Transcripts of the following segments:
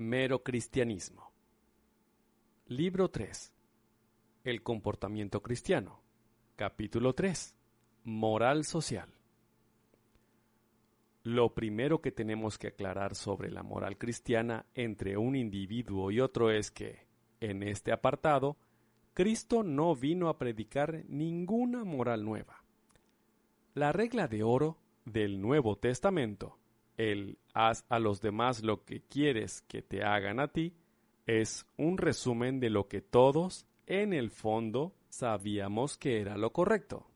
Mero cristianismo. Libro 3. El comportamiento cristiano. Capítulo 3. Moral social. Lo primero que tenemos que aclarar sobre la moral cristiana entre un individuo y otro es que, en este apartado, Cristo no vino a predicar ninguna moral nueva. La regla de oro del Nuevo Testamento, el haz a los demás lo que quieres que te hagan a ti, es un resumen de lo que todos, en el fondo, sabíamos que era lo correcto.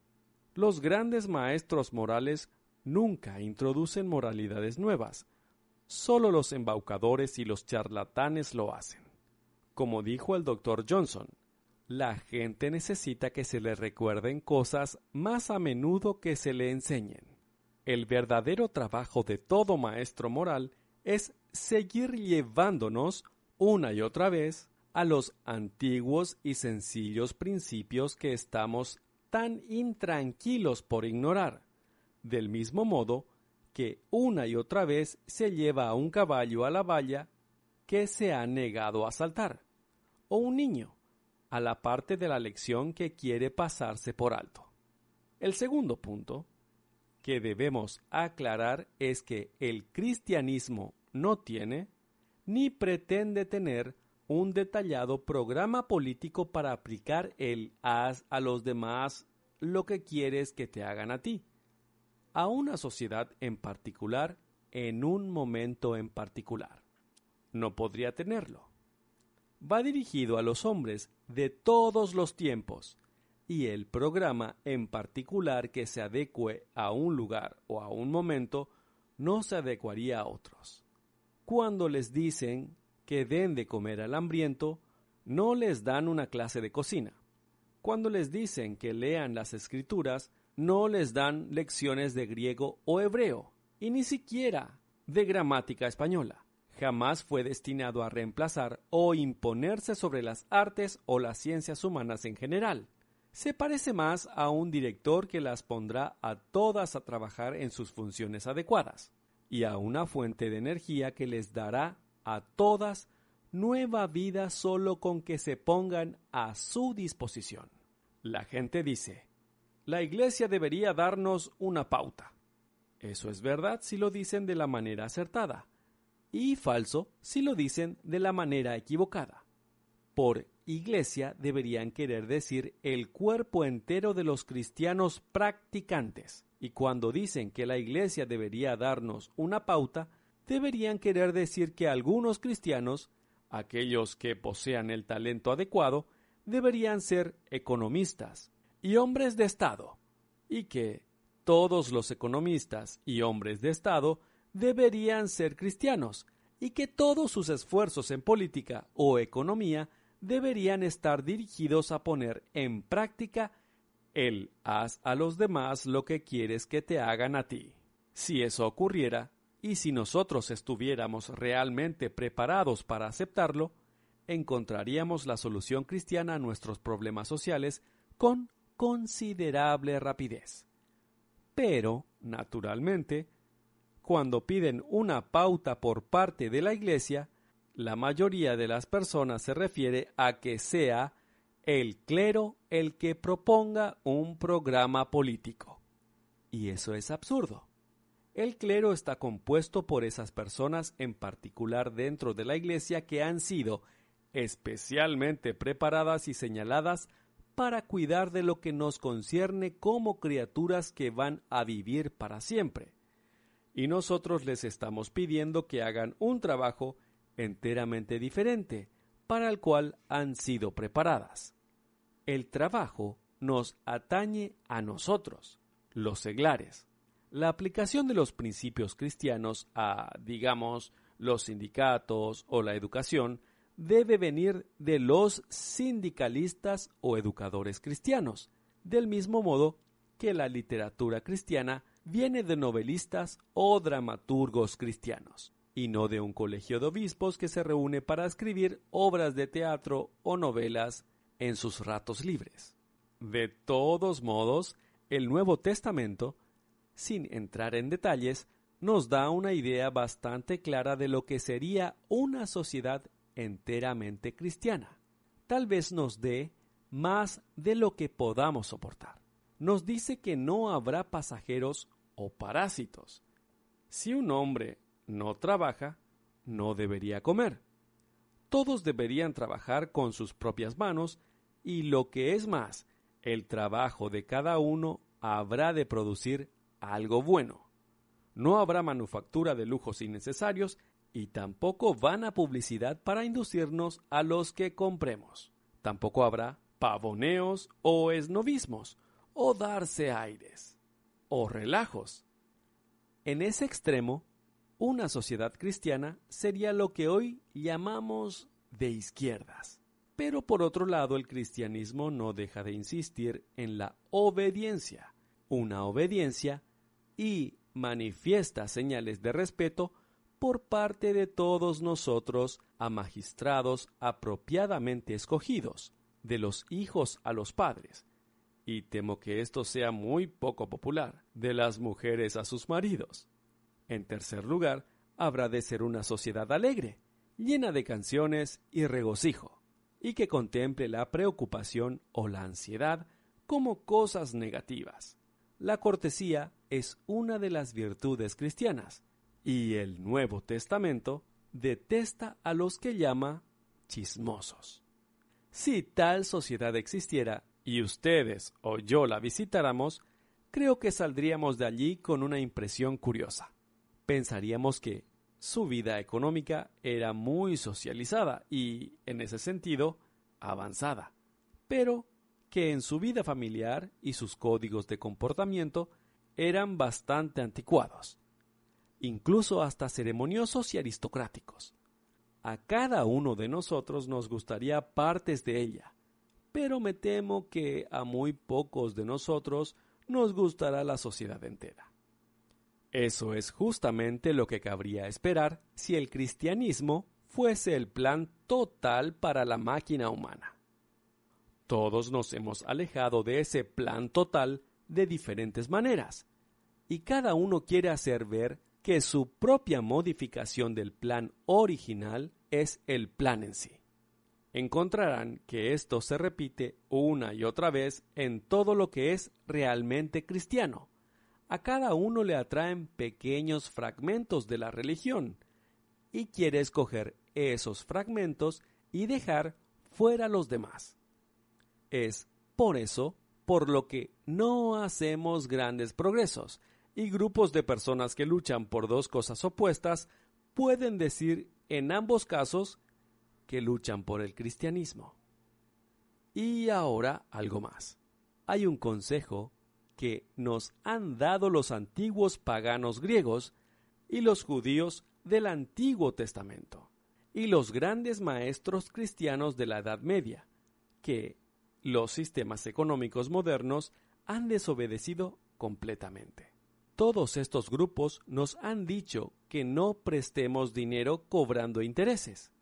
Los grandes maestros morales nunca introducen moralidades nuevas, solo los embaucadores y los charlatanes lo hacen. Como dijo el doctor Johnson, la gente necesita que se le recuerden cosas más a menudo que se le enseñen. El verdadero trabajo de todo maestro moral es seguir llevándonos una y otra vez a los antiguos y sencillos principios que estamos tan intranquilos por ignorar, del mismo modo que una y otra vez se lleva a un caballo a la valla que se ha negado a saltar, o un niño a la parte de la lección que quiere pasarse por alto. El segundo punto que debemos aclarar es que el cristianismo no tiene ni pretende tener un detallado programa político para aplicar el haz a los demás lo que quieres que te hagan a ti, a una sociedad en particular en un momento en particular. No podría tenerlo. Va dirigido a los hombres de todos los tiempos, y el programa en particular que se adecue a un lugar o a un momento no se adecuaría a otros. Cuando les dicen que den de comer al hambriento, no les dan una clase de cocina. Cuando les dicen que lean las escrituras, no les dan lecciones de griego o hebreo, y ni siquiera de gramática española. Jamás fue destinado a reemplazar o imponerse sobre las artes o las ciencias humanas en general. Se parece más a un director que las pondrá a todas a trabajar en sus funciones adecuadas, y a una fuente de energía que les dará a todas nueva vida solo con que se pongan a su disposición. La gente dice, la Iglesia debería darnos una pauta. Eso es verdad si lo dicen de la manera acertada, y falso si lo dicen de la manera equivocada. Por Iglesia deberían querer decir el cuerpo entero de los cristianos practicantes, y cuando dicen que la Iglesia debería darnos una pauta, deberían querer decir que algunos cristianos, aquellos que posean el talento adecuado, deberían ser economistas, y hombres de Estado, y que todos los economistas y hombres de Estado deberían ser cristianos, y que todos sus esfuerzos en política o economía deberían estar dirigidos a poner en práctica el haz a los demás lo que quieres que te hagan a ti. Si eso ocurriera, y si nosotros estuviéramos realmente preparados para aceptarlo, encontraríamos la solución cristiana a nuestros problemas sociales con considerable rapidez. Pero, naturalmente, cuando piden una pauta por parte de la Iglesia, la mayoría de las personas se refiere a que sea el clero el que proponga un programa político. Y eso es absurdo. El clero está compuesto por esas personas en particular dentro de la Iglesia que han sido especialmente preparadas y señaladas para cuidar de lo que nos concierne como criaturas que van a vivir para siempre. Y nosotros les estamos pidiendo que hagan un trabajo enteramente diferente, para el cual han sido preparadas. El trabajo nos atañe a nosotros, los seglares. La aplicación de los principios cristianos a, digamos, los sindicatos o la educación debe venir de los sindicalistas o educadores cristianos, del mismo modo que la literatura cristiana viene de novelistas o dramaturgos cristianos, y no de un colegio de obispos que se reúne para escribir obras de teatro o novelas en sus ratos libres. De todos modos, el Nuevo Testamento, sin entrar en detalles, nos da una idea bastante clara de lo que sería una sociedad enteramente cristiana. Tal vez nos dé más de lo que podamos soportar. Nos dice que no habrá pasajeros o parásitos. Si un hombre no trabaja, no debería comer. Todos deberían trabajar con sus propias manos y lo que es más, el trabajo de cada uno habrá de producir algo bueno. No habrá manufactura de lujos innecesarios y tampoco van a publicidad para inducirnos a los que compremos. Tampoco habrá pavoneos o esnovismos, o darse aires, o relajos. En ese extremo, una sociedad cristiana sería lo que hoy llamamos de izquierdas. Pero por otro lado, el cristianismo no deja de insistir en la obediencia, una obediencia y manifiesta señales de respeto por parte de todos nosotros a magistrados apropiadamente escogidos, de los hijos a los padres, y temo que esto sea muy poco popular, de las mujeres a sus maridos. En tercer lugar, habrá de ser una sociedad alegre, llena de canciones y regocijo, y que contemple la preocupación o la ansiedad como cosas negativas. La cortesía es una de las virtudes cristianas, y el Nuevo Testamento detesta a los que llama chismosos. Si tal sociedad existiera y ustedes o yo la visitáramos, creo que saldríamos de allí con una impresión curiosa. Pensaríamos que su vida económica era muy socializada y, en ese sentido, avanzada, pero que en su vida familiar y sus códigos de comportamiento eran bastante anticuados, incluso hasta ceremoniosos y aristocráticos. A cada uno de nosotros nos gustaría partes de ella, pero me temo que a muy pocos de nosotros nos gustará la sociedad entera. Eso es justamente lo que cabría esperar si el cristianismo fuese el plan total para la máquina humana. Todos nos hemos alejado de ese plan total de diferentes maneras, y cada uno quiere hacer ver que su propia modificación del plan original es el plan en sí. Encontrarán que esto se repite una y otra vez en todo lo que es realmente cristiano, a cada uno le atraen pequeños fragmentos de la religión y quiere escoger esos fragmentos y dejar fuera los demás. Es por eso por lo que no hacemos grandes progresos y grupos de personas que luchan por dos cosas opuestas pueden decir en ambos casos que luchan por el cristianismo. Y ahora algo más. Hay un consejo que nos han dado los antiguos paganos griegos y los judíos del Antiguo Testamento, y los grandes maestros cristianos de la Edad Media, que los sistemas económicos modernos han desobedecido completamente. Todos estos grupos nos han dicho que no prestemos dinero cobrando intereses.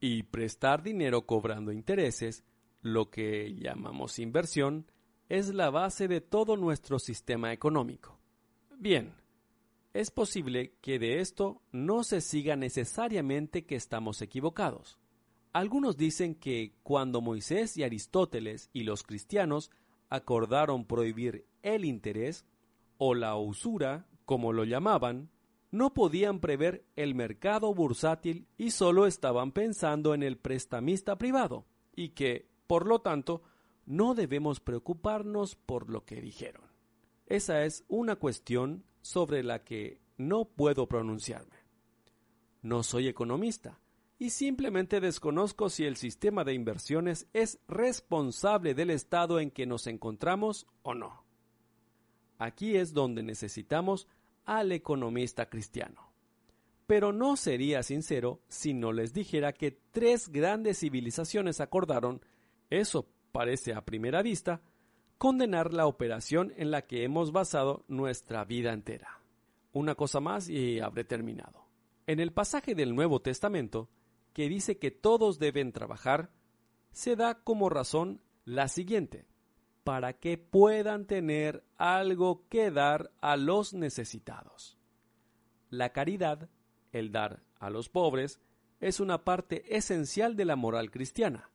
Y prestar dinero cobrando intereses, lo que llamamos inversión, es la base de todo nuestro sistema económico. Bien, es posible que de esto no se siga necesariamente que estamos equivocados. Algunos dicen que cuando Moisés y Aristóteles y los cristianos acordaron prohibir el interés o la usura, como lo llamaban, no podían prever el mercado bursátil y solo estaban pensando en el prestamista privado, y que, por lo tanto, no debemos preocuparnos por lo que dijeron. Esa es una cuestión sobre la que no puedo pronunciarme. No soy economista y simplemente desconozco si el sistema de inversiones es responsable del estado en que nos encontramos o no. Aquí es donde necesitamos al economista cristiano. Pero no sería sincero si no les dijera que tres grandes civilizaciones acordaron, eso parece a primera vista, condenar la operación en la que hemos basado nuestra vida entera. Una cosa más y habré terminado. En el pasaje del Nuevo Testamento, que dice que todos deben trabajar, se da como razón la siguiente, para que puedan tener algo que dar a los necesitados. la caridad, el dar a los pobres, es una parte esencial de la moral cristiana.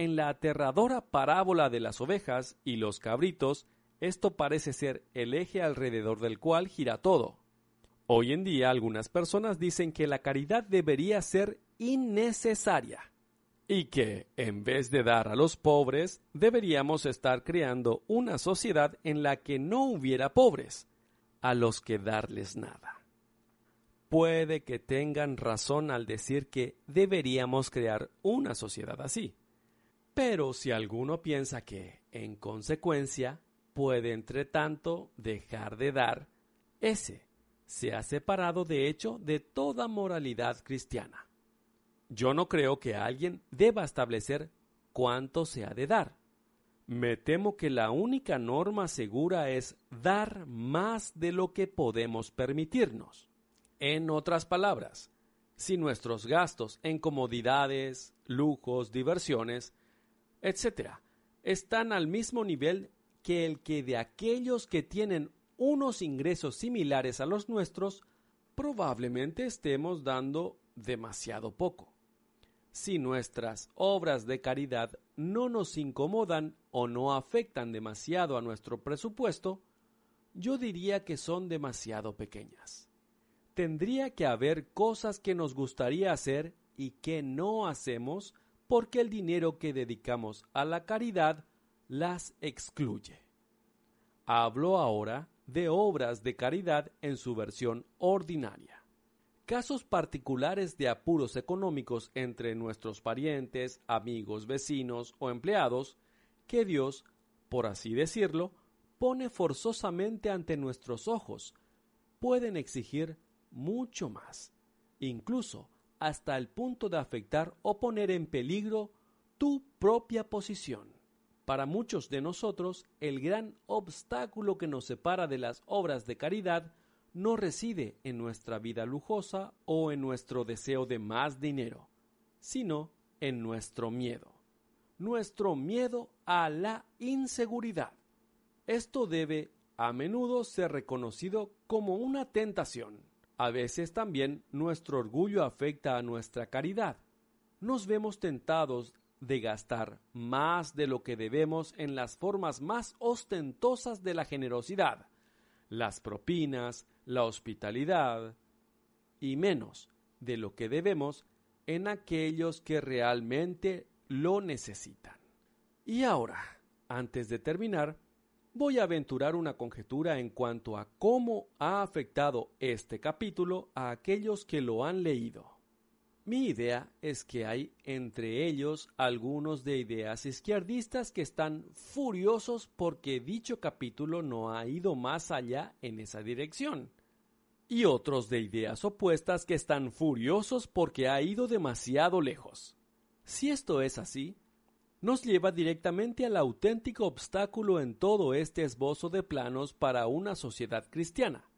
En la aterradora parábola de las ovejas y los cabritos, esto parece ser el eje alrededor del cual gira todo. Hoy en día algunas personas dicen que la caridad debería ser innecesaria y que, en vez de dar a los pobres, deberíamos estar creando una sociedad en la que no hubiera pobres, a los que darles nada. Puede que tengan razón al decir que deberíamos crear una sociedad así. Pero si alguno piensa que, en consecuencia, puede entre tanto dejar de dar, ese se ha separado de hecho de toda moralidad cristiana. Yo no creo que alguien deba establecer cuánto se ha de dar. Me temo que la única norma segura es dar más de lo que podemos permitirnos. En otras palabras, si nuestros gastos en comodidades, lujos, diversiones, etc., están al mismo nivel que el que de aquellos que tienen unos ingresos similares a los nuestros, probablemente estemos dando demasiado poco si nuestras obras de caridad no nos incomodan o no afectan demasiado a nuestro presupuesto, yo diría que son demasiado pequeñas. Tendría que haber cosas que nos gustaría hacer y que no hacemos porque el dinero que dedicamos a la caridad las excluye. Hablo ahora de obras de caridad en su versión ordinaria casos particulares de apuros económicos entre nuestros parientes, amigos, vecinos o empleados, que Dios, por así decirlo, pone forzosamente ante nuestros ojos, pueden exigir mucho más, incluso hasta el punto de afectar o poner en peligro tu propia posición. Para muchos de nosotros, el gran obstáculo que nos separa de las obras de caridad no reside en nuestra vida lujosa o en nuestro deseo de más dinero, sino en nuestro miedo. Nuestro miedo a la inseguridad. Esto debe a menudo ser reconocido como una tentación. A veces también nuestro orgullo afecta a nuestra caridad. Nos vemos tentados de gastar más de lo que debemos en las formas más ostentosas de la generosidad, las propinas, la hospitalidad y menos de lo que debemos en aquellos que realmente lo necesitan. Y ahora, antes de terminar, voy a aventurar una conjetura en cuanto a cómo ha afectado este capítulo a aquellos que lo han leído. Mi idea es que hay entre ellos algunos de ideas izquierdistas que están furiosos porque dicho capítulo no ha ido más allá en esa dirección, y otros de ideas opuestas que están furiosos porque ha ido demasiado lejos. Si esto es así, nos lleva directamente al auténtico obstáculo en todo este esbozo de planos para una sociedad cristiana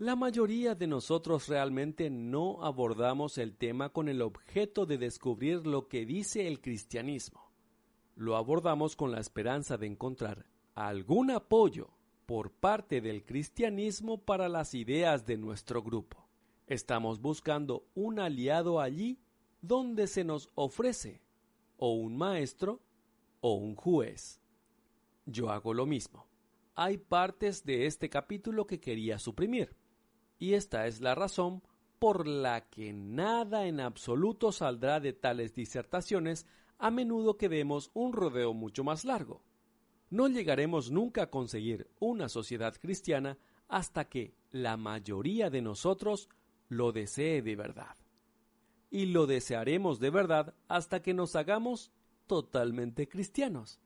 la mayoría de nosotros realmente no abordamos el tema con el objeto de descubrir lo que dice el cristianismo. Lo abordamos con la esperanza de encontrar algún apoyo por parte del cristianismo para las ideas de nuestro grupo. Estamos buscando un aliado allí donde se nos ofrece o un maestro o un juez. Yo hago lo mismo. Hay partes de este capítulo que quería suprimir y esta es la razón por la que nada en absoluto saldrá de tales disertaciones a menudo que demos un rodeo mucho más largo. No llegaremos nunca a conseguir una sociedad cristiana hasta que la mayoría de nosotros lo desee de verdad. Y lo desearemos de verdad hasta que nos hagamos totalmente cristianos.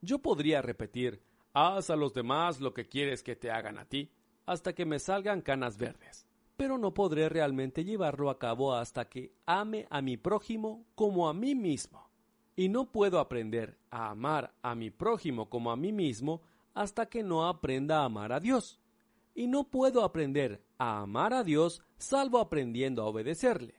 Yo podría repetir, haz a los demás lo que quieres que te hagan a ti, hasta que me salgan canas verdes. Pero no podré realmente llevarlo a cabo hasta que ame a mi prójimo como a mí mismo. Y no puedo aprender a amar a mi prójimo como a mí mismo hasta que no aprenda a amar a Dios. Y no puedo aprender a amar a Dios salvo aprendiendo a obedecerle.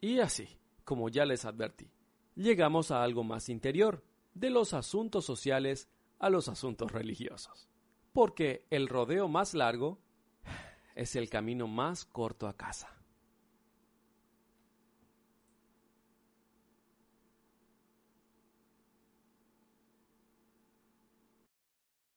Y así, como ya les advertí, llegamos a algo más interior, de los asuntos sociales a los asuntos religiosos porque el rodeo más largo es el camino más corto a casa.